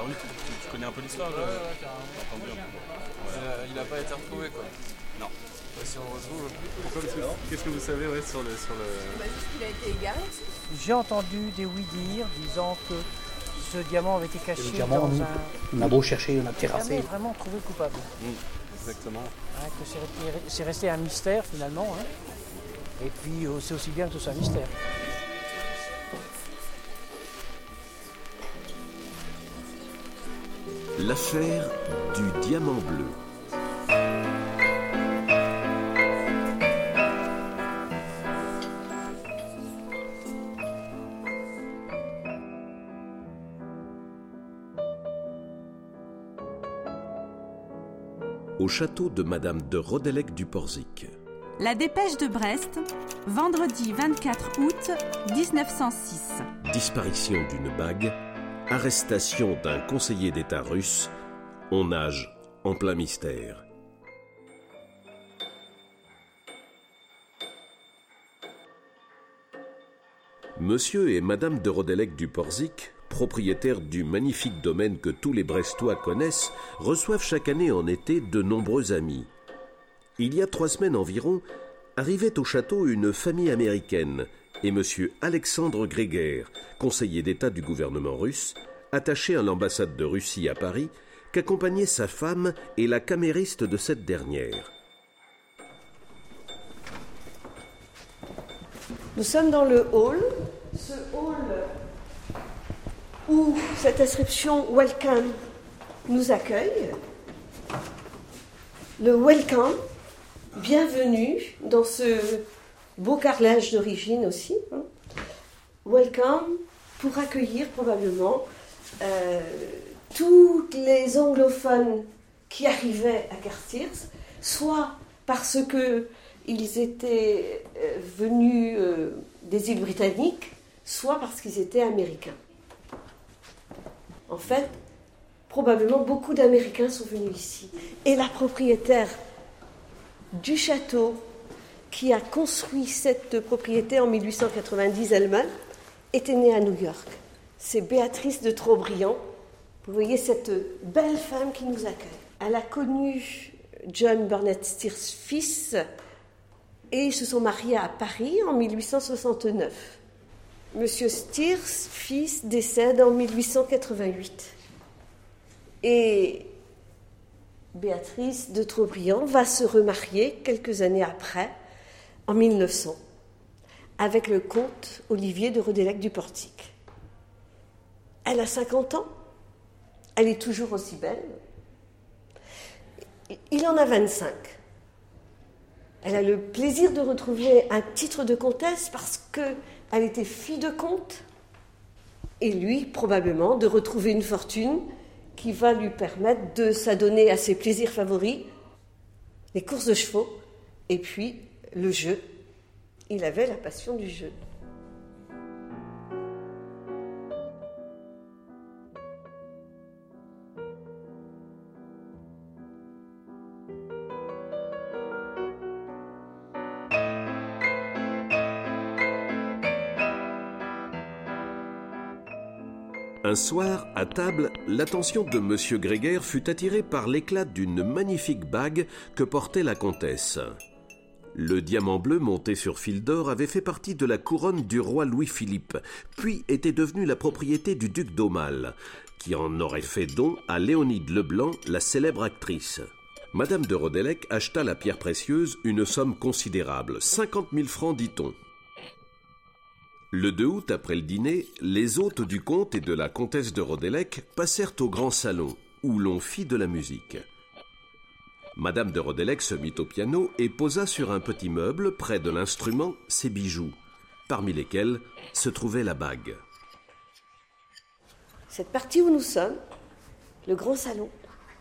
Bah oui, tu, connais un peu l'histoire Ouais, ouais, carrément. Euh, il n'a pas été retrouvé quoi. Non. Bah, si on le. Qu'est-ce que vous savez sur le. Sur le... Bah, juste qu'il a été égaré. J'ai entendu des oui-dire disant que ce diamant avait été caché Le diamant, dans nous, un. on a beau chercher, on a terrassé. vraiment trouvé coupable. Exactement. Hein, que c'est resté- c'est resté un mystère finalement. hein. Et puis euh, c'est aussi bien que ce soit un mystère. L'affaire du diamant bleu. Au château de Madame de Rodelec du Porzic. La dépêche de Brest, vendredi 24 août 1906. Disparition d'une bague, arrestation d'un conseiller d'État russe, on nage en plein mystère. Monsieur et Madame de Rodelec du Porzic, propriétaires du magnifique domaine que tous les Brestois connaissent, reçoivent chaque année en été de nombreux amis. Il y a trois semaines environ, arrivait au château une famille américaine et monsieur Alexandre Gréguer, conseiller d'État du gouvernement russe, attaché à l'ambassade de Russie à Paris, qu'accompagnaient sa femme et la camériste de cette dernière. Nous sommes dans le hall. Ce hall où cette inscription Welcome nous accueille. Le Welcome, bienvenue dans ce beau carrelage d'origine aussi. hein. Welcome pour accueillir probablement euh, tous les anglophones qui arrivaient à Cartiers, soit parce que ils étaient euh, venus euh, des îles britanniques, soit parce qu'ils étaient américains. En fait, probablement beaucoup d'Américains sont venus ici. Et la propriétaire du château qui a construit cette propriété en 1890 elle-même était née à New York. C'est Béatrice de Trobriand. Vous voyez cette belle femme qui nous accueille. Elle a connu John Burnett Steers fils et ils se sont mariés à Paris en 1869. Monsieur Steers fils décède en 1888. Et Béatrice de Trobriand va se remarier quelques années après, en 1900, avec le comte Olivier de Rodelec du Portique. Elle a 50 ans, elle est toujours aussi belle. Il en a 25. Elle a le plaisir de retrouver un titre de comtesse parce qu'elle était fille de comte. Et lui, probablement, de retrouver une fortune qui va lui permettre de s'adonner à ses plaisirs favoris, les courses de chevaux et puis le jeu. Il avait la passion du jeu. Un soir, à table, l'attention de M. Gréguer fut attirée par l'éclat d'une magnifique bague que portait la comtesse. Le diamant bleu monté sur fil d'or avait fait partie de la couronne du roi Louis-Philippe, puis était devenu la propriété du duc d'Aumale, qui en aurait fait don à Léonide Leblanc, la célèbre actrice. Madame de Rodelec acheta la pierre précieuse une somme considérable, 50 000 francs dit-on. Le 2 août, après le dîner, les hôtes du comte et de la comtesse de Rodelec passèrent au grand salon, où l'on fit de la musique. Madame de Rodelec se mit au piano et posa sur un petit meuble, près de l'instrument, ses bijoux, parmi lesquels se trouvait la bague. Cette partie où nous sommes, le grand salon,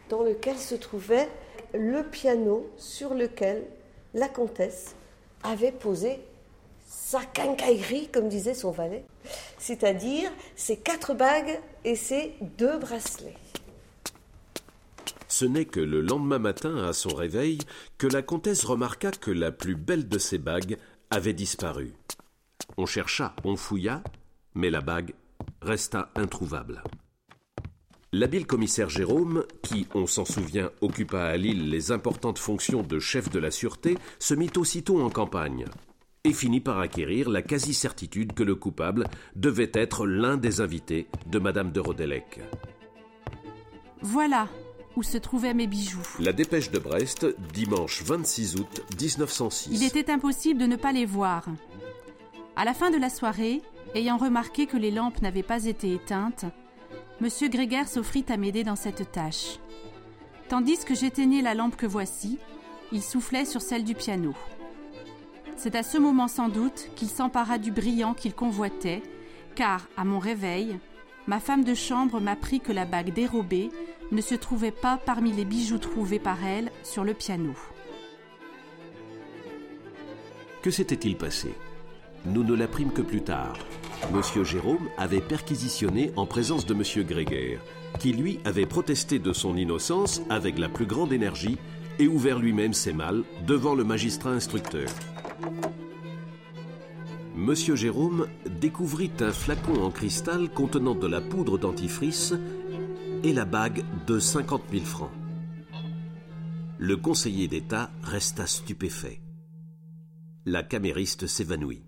dans lequel se trouvait le piano sur lequel la comtesse avait posé sa quincaillerie, comme disait son valet, c'est-à-dire ses quatre bagues et ses deux bracelets. Ce n'est que le lendemain matin, à son réveil, que la comtesse remarqua que la plus belle de ses bagues avait disparu. On chercha, on fouilla, mais la bague resta introuvable. L'habile commissaire Jérôme, qui, on s'en souvient, occupa à Lille les importantes fonctions de chef de la sûreté, se mit aussitôt en campagne et finit par acquérir la quasi-certitude que le coupable devait être l'un des invités de Madame de Rodélec. Voilà où se trouvaient mes bijoux. La dépêche de Brest, dimanche 26 août 1906. Il était impossible de ne pas les voir. À la fin de la soirée, ayant remarqué que les lampes n'avaient pas été éteintes, Monsieur Grégaire s'offrit à m'aider dans cette tâche. Tandis que j'éteignais la lampe que voici, il soufflait sur celle du piano. C'est à ce moment sans doute qu'il s'empara du brillant qu'il convoitait, car, à mon réveil, ma femme de chambre m'apprit que la bague dérobée ne se trouvait pas parmi les bijoux trouvés par elle sur le piano. Que s'était-il passé? Nous ne l'apprîmes que plus tard. Monsieur Jérôme avait perquisitionné en présence de Monsieur Grégaire, qui lui avait protesté de son innocence avec la plus grande énergie et ouvert lui-même ses malles devant le magistrat instructeur. Monsieur Jérôme découvrit un flacon en cristal contenant de la poudre dentifrice et la bague de 50 000 francs. Le conseiller d'État resta stupéfait. La camériste s'évanouit.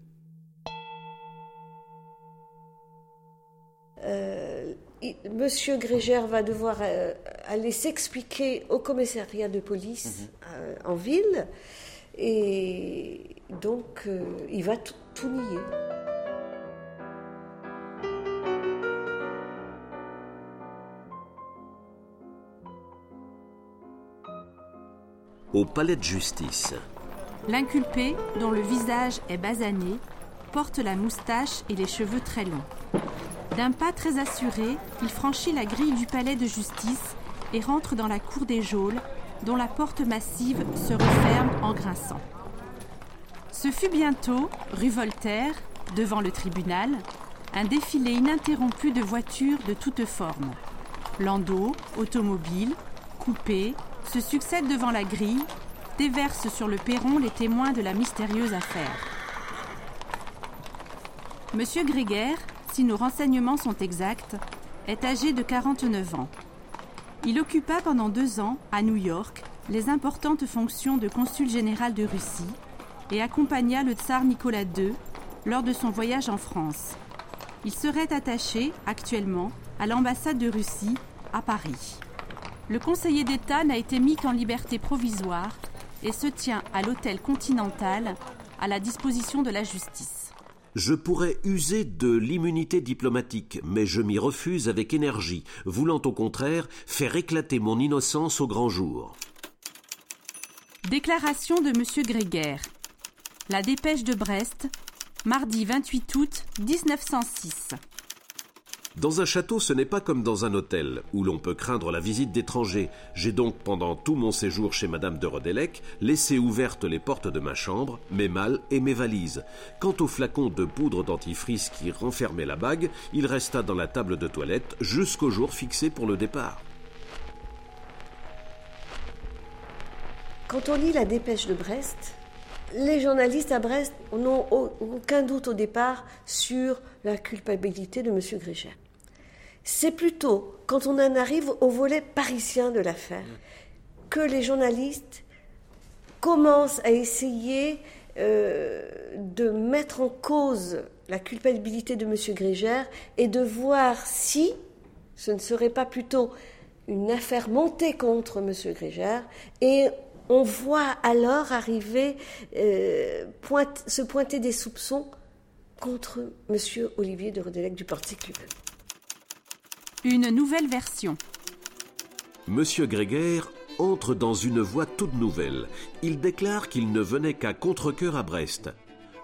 Monsieur Grégère va devoir euh, aller s'expliquer au commissariat de police euh, en ville et donc euh, il va tout, tout nier. Au palais de justice, L'inculpé, dont le visage est basané, porte la moustache et les cheveux très longs. D'un pas très assuré, il franchit la grille du palais de justice et rentre dans la cour des geôles, dont la porte massive se referme en grinçant. Ce fut bientôt, rue Voltaire, devant le tribunal, un défilé ininterrompu de voitures de toutes formes. Landaux, automobiles, coupés, se succèdent devant la grille, déversent sur le perron les témoins de la mystérieuse affaire. Monsieur Grégaire, si nos renseignements sont exacts, est âgé de 49 ans. Il occupa pendant deux ans, à New York, les importantes fonctions de consul général de Russie et accompagna le tsar Nicolas II lors de son voyage en France. Il serait attaché, actuellement, à l'ambassade de Russie à Paris. Le conseiller d'État n'a été mis qu'en liberté provisoire et se tient à l'hôtel Continental à la disposition de la justice. je pourrais user de l'immunité diplomatique, mais je m'y refuse avec énergie, voulant au contraire faire éclater mon innocence au grand jour. Déclaration de M. Grégaire. La dépêche de Brest, mardi 28 août 1906. Dans un château, ce n'est pas comme dans un hôtel, où l'on peut craindre la visite d'étrangers. J'ai donc, pendant tout mon séjour chez Madame de Rodélec, laissé ouvertes les portes de ma chambre, mes malles et mes valises. Quant au flacon de poudre dentifrice qui renfermait la bague, il resta dans la table de toilette jusqu'au jour fixé pour le départ. Quand on lit la dépêche de Brest, les journalistes à Brest n'ont au- aucun doute au départ sur la culpabilité de M. Grégère. C'est plutôt quand on en arrive au volet parisien de l'affaire que les journalistes commencent à essayer euh, de mettre en cause la culpabilité de M. Grégère et de voir si ce ne serait pas plutôt une affaire montée contre M. Grégère et on voit alors arriver, euh, se pointer des soupçons contre M. Olivier de Rodélec du lui-même. Une nouvelle version. Monsieur Grégaire entre dans une voie toute nouvelle. Il déclare qu'il ne venait qu'à contre-cœur à Brest.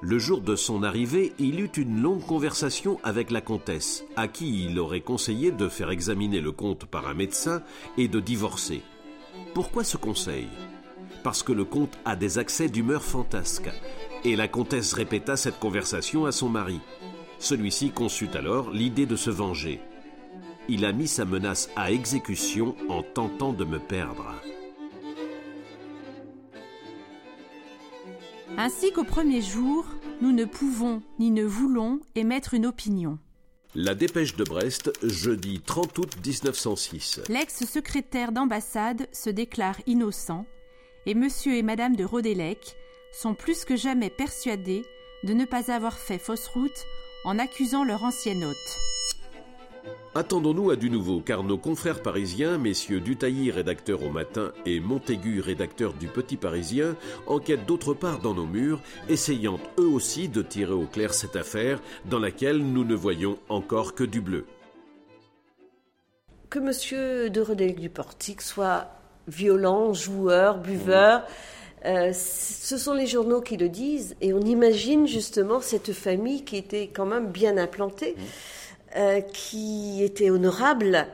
Le jour de son arrivée, il eut une longue conversation avec la comtesse, à qui il aurait conseillé de faire examiner le comte par un médecin et de divorcer. Pourquoi ce conseil? Parce que le comte a des accès d'humeur fantasque. Et la comtesse répéta cette conversation à son mari. Celui-ci conçut alors l'idée de se venger. Il a mis sa menace à exécution en tentant de me perdre. Ainsi qu'au premier jour, nous ne pouvons ni ne voulons émettre une opinion. La dépêche de Brest, jeudi 30 août 1906. L'ex-secrétaire d'ambassade se déclare innocent et monsieur et madame de Rodélec sont plus que jamais persuadés de ne pas avoir fait fausse route en accusant leur ancien hôte. Attendons-nous à du nouveau, car nos confrères parisiens, messieurs Dutailly, rédacteur au matin, et Montaigu, rédacteur du Petit Parisien, enquêtent d'autre part dans nos murs, essayant eux aussi de tirer au clair cette affaire dans laquelle nous ne voyons encore que du bleu. Que monsieur de Rodélec du Portique soit violent, joueur, buveur, euh, ce sont les journaux qui le disent, et on imagine justement cette famille qui était quand même bien implantée. Euh, qui était honorable,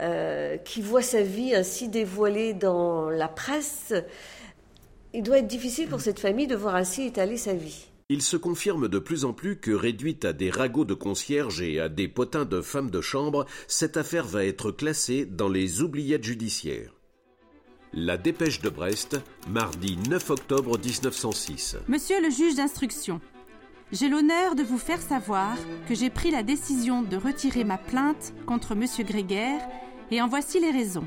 euh, qui voit sa vie ainsi dévoilée dans la presse, il doit être difficile pour cette famille de voir ainsi étaler sa vie. Il se confirme de plus en plus que réduite à des ragots de concierges et à des potins de femmes de chambre, cette affaire va être classée dans les oubliettes judiciaires. La dépêche de Brest, mardi 9 octobre 1906. Monsieur le juge d'instruction, j'ai l'honneur de vous faire savoir que j'ai pris la décision de retirer ma plainte contre M. Gréguer et en voici les raisons.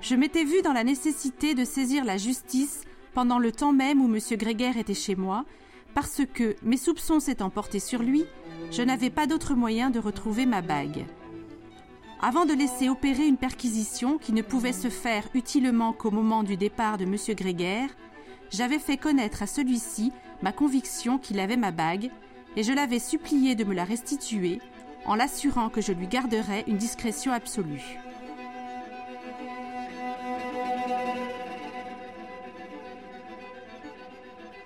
Je m'étais vue dans la nécessité de saisir la justice pendant le temps même où M. Gréguer était chez moi, parce que, mes soupçons s'étant portés sur lui, je n'avais pas d'autre moyen de retrouver ma bague. Avant de laisser opérer une perquisition qui ne pouvait se faire utilement qu'au moment du départ de M. Gréguer, j'avais fait connaître à celui-ci ma conviction qu'il avait ma bague, et je l'avais supplié de me la restituer, en l'assurant que je lui garderais une discrétion absolue.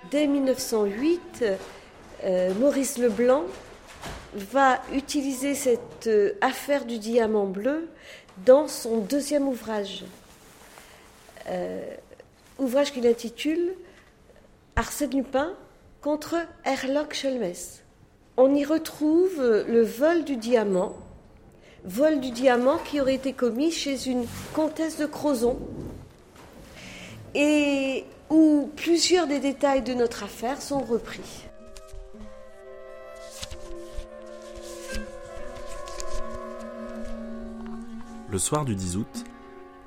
Dès 1908, euh, Maurice Leblanc va utiliser cette euh, affaire du diamant bleu dans son deuxième ouvrage. Euh, ouvrage qu'il intitule Arsène Lupin contre Herlock Sholmes. On y retrouve le vol du diamant, vol du diamant qui aurait été commis chez une comtesse de Crozon, et où plusieurs des détails de notre affaire sont repris. Le soir du 10 août,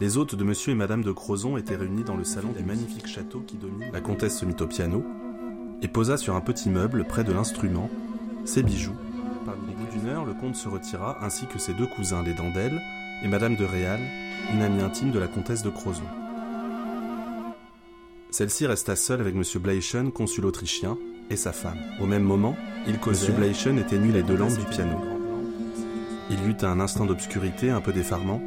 les hôtes de monsieur et madame de Crozon étaient réunis dans le salon du magnifique château qui domine. La comtesse se mit au piano et posa sur un petit meuble près de l'instrument ses bijoux. Au bout d'une heure, le comte se retira ainsi que ses deux cousins, les Dandel et madame de Réal, une amie intime de la comtesse de Crozon. Celle-ci resta seule avec monsieur Bleichen, consul autrichien, et sa femme. Au même moment, il causait. Monsieur Bleichen éteignit les deux lampes du piano. Il eut un instant d'obscurité un peu défarmant,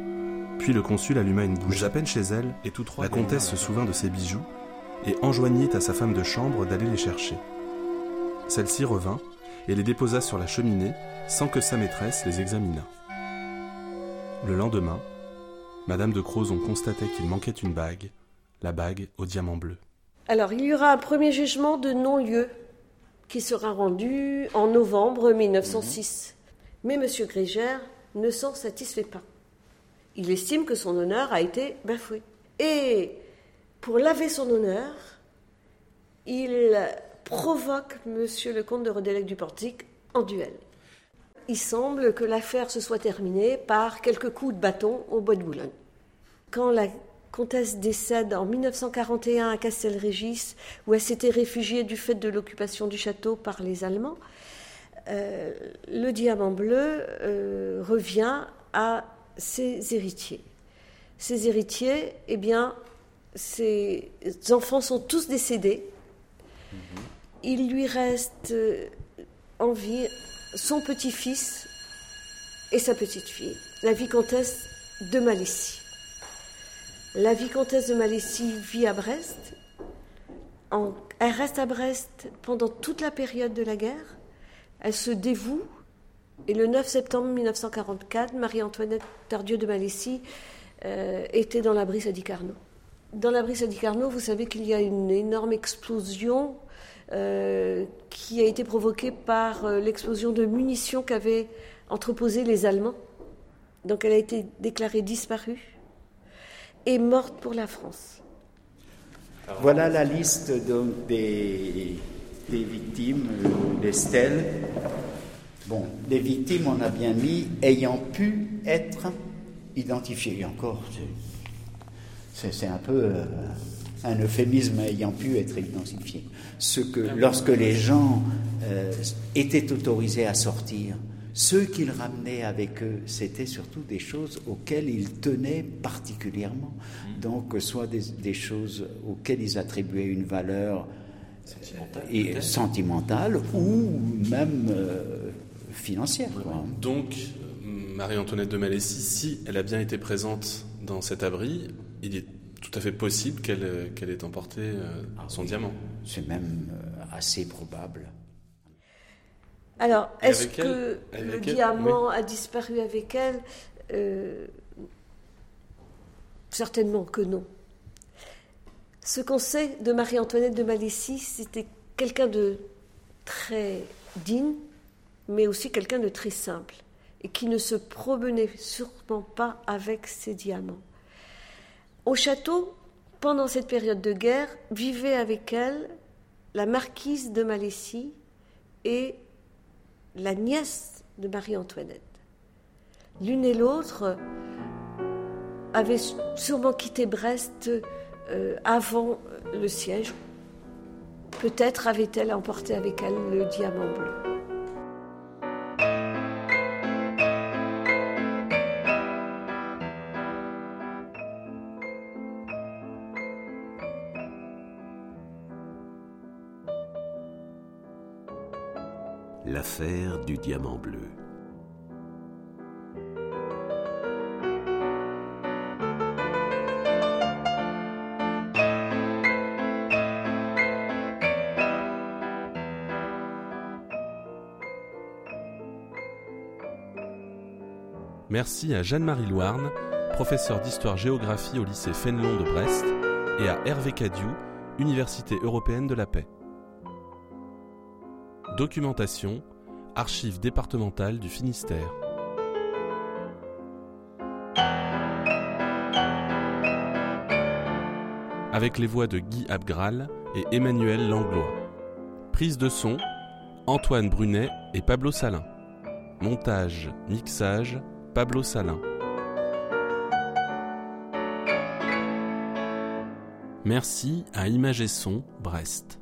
puis le consul alluma une bougie. À peine chez elle, et tous trois, la comtesse se souvint de ses bijoux et enjoignit à sa femme de chambre d'aller les chercher. Celle-ci revint et les déposa sur la cheminée sans que sa maîtresse les examinât. Le lendemain, Madame de Crozon constatait qu'il manquait une bague, la bague au diamant bleu. Alors, il y aura un premier jugement de non-lieu qui sera rendu en novembre 1906. Mais M. Grégère ne s'en satisfait pas. Il estime que son honneur a été bafoué. Et pour laver son honneur, il provoque M. le comte de Rodélec du Portique en duel. Il semble que l'affaire se soit terminée par quelques coups de bâton au bois de Boulogne. Quand la comtesse décède en 1941 à Castelrégis, où elle s'était réfugiée du fait de l'occupation du château par les Allemands, euh, le diamant bleu euh, revient à ses héritiers. Ses héritiers, eh bien, ses enfants sont tous décédés. Il lui reste euh, en vie son petit-fils et sa petite-fille, la vicomtesse de Malaisie. La vicomtesse de Malaisie vit à Brest. elle reste à Brest pendant toute la période de la guerre. Elle se dévoue. Et le 9 septembre 1944, Marie-Antoinette Tardieu de Malaisie euh, était dans l'abri Sadi Carnot. Dans l'abri Sadi Carnot, vous savez qu'il y a une énorme explosion euh, qui a été provoquée par euh, l'explosion de munitions qu'avaient entreposées les Allemands. Donc elle a été déclarée disparue et morte pour la France. Voilà la liste donc, des, des victimes, des stèles Bon, les victimes, on a bien mis ayant pu être identifiées. Et encore, c'est un peu euh, un euphémisme ayant pu être identifié. Ce que, lorsque les gens euh, étaient autorisés à sortir, ceux qu'ils ramenaient avec eux, c'était surtout des choses auxquelles ils tenaient particulièrement. Mmh. Donc, soit des, choses auxquelles ils attribuaient une valeur et sentimentale ou même euh, financière. Donc, Marie-Antoinette de Malaisie, si elle a bien été présente dans cet abri, il est tout à fait possible qu'elle ait emporté euh, ah son diamant. C'est même euh, assez probable. Alors, est-ce que le diamant a disparu avec elle? Euh, Certainement que non. Ce qu'on sait de Marie-Antoinette de Malaisie, c'était quelqu'un de très digne, mais aussi quelqu'un de très simple, et qui ne se promenait sûrement pas avec ses diamants. Au château, pendant cette période de guerre, vivaient avec elle la marquise de Malaisie et la nièce de Marie-Antoinette. L'une et l'autre avaient sûrement quitté Brest euh, avant le siège. Peut-être avait-elle emporté avec elle le diamant bleu. Du diamant bleu. Merci à Jeanne-Marie Loarne, professeure d'histoire-géographie au lycée Fénelon de Brest, et à Hervé Cadiou, Université européenne de la paix. Documentation, Archives départementales du Finistère. Avec les voix de Guy Abgral et Emmanuel Langlois. Prise de son, Antoine Brunet et Pablo Salin. Montage, mixage, Pablo Salin. Merci à Image et Son, Brest.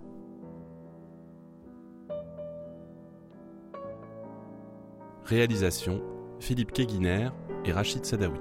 Réalisation Philippe Keguiner et Rachid Sadawi.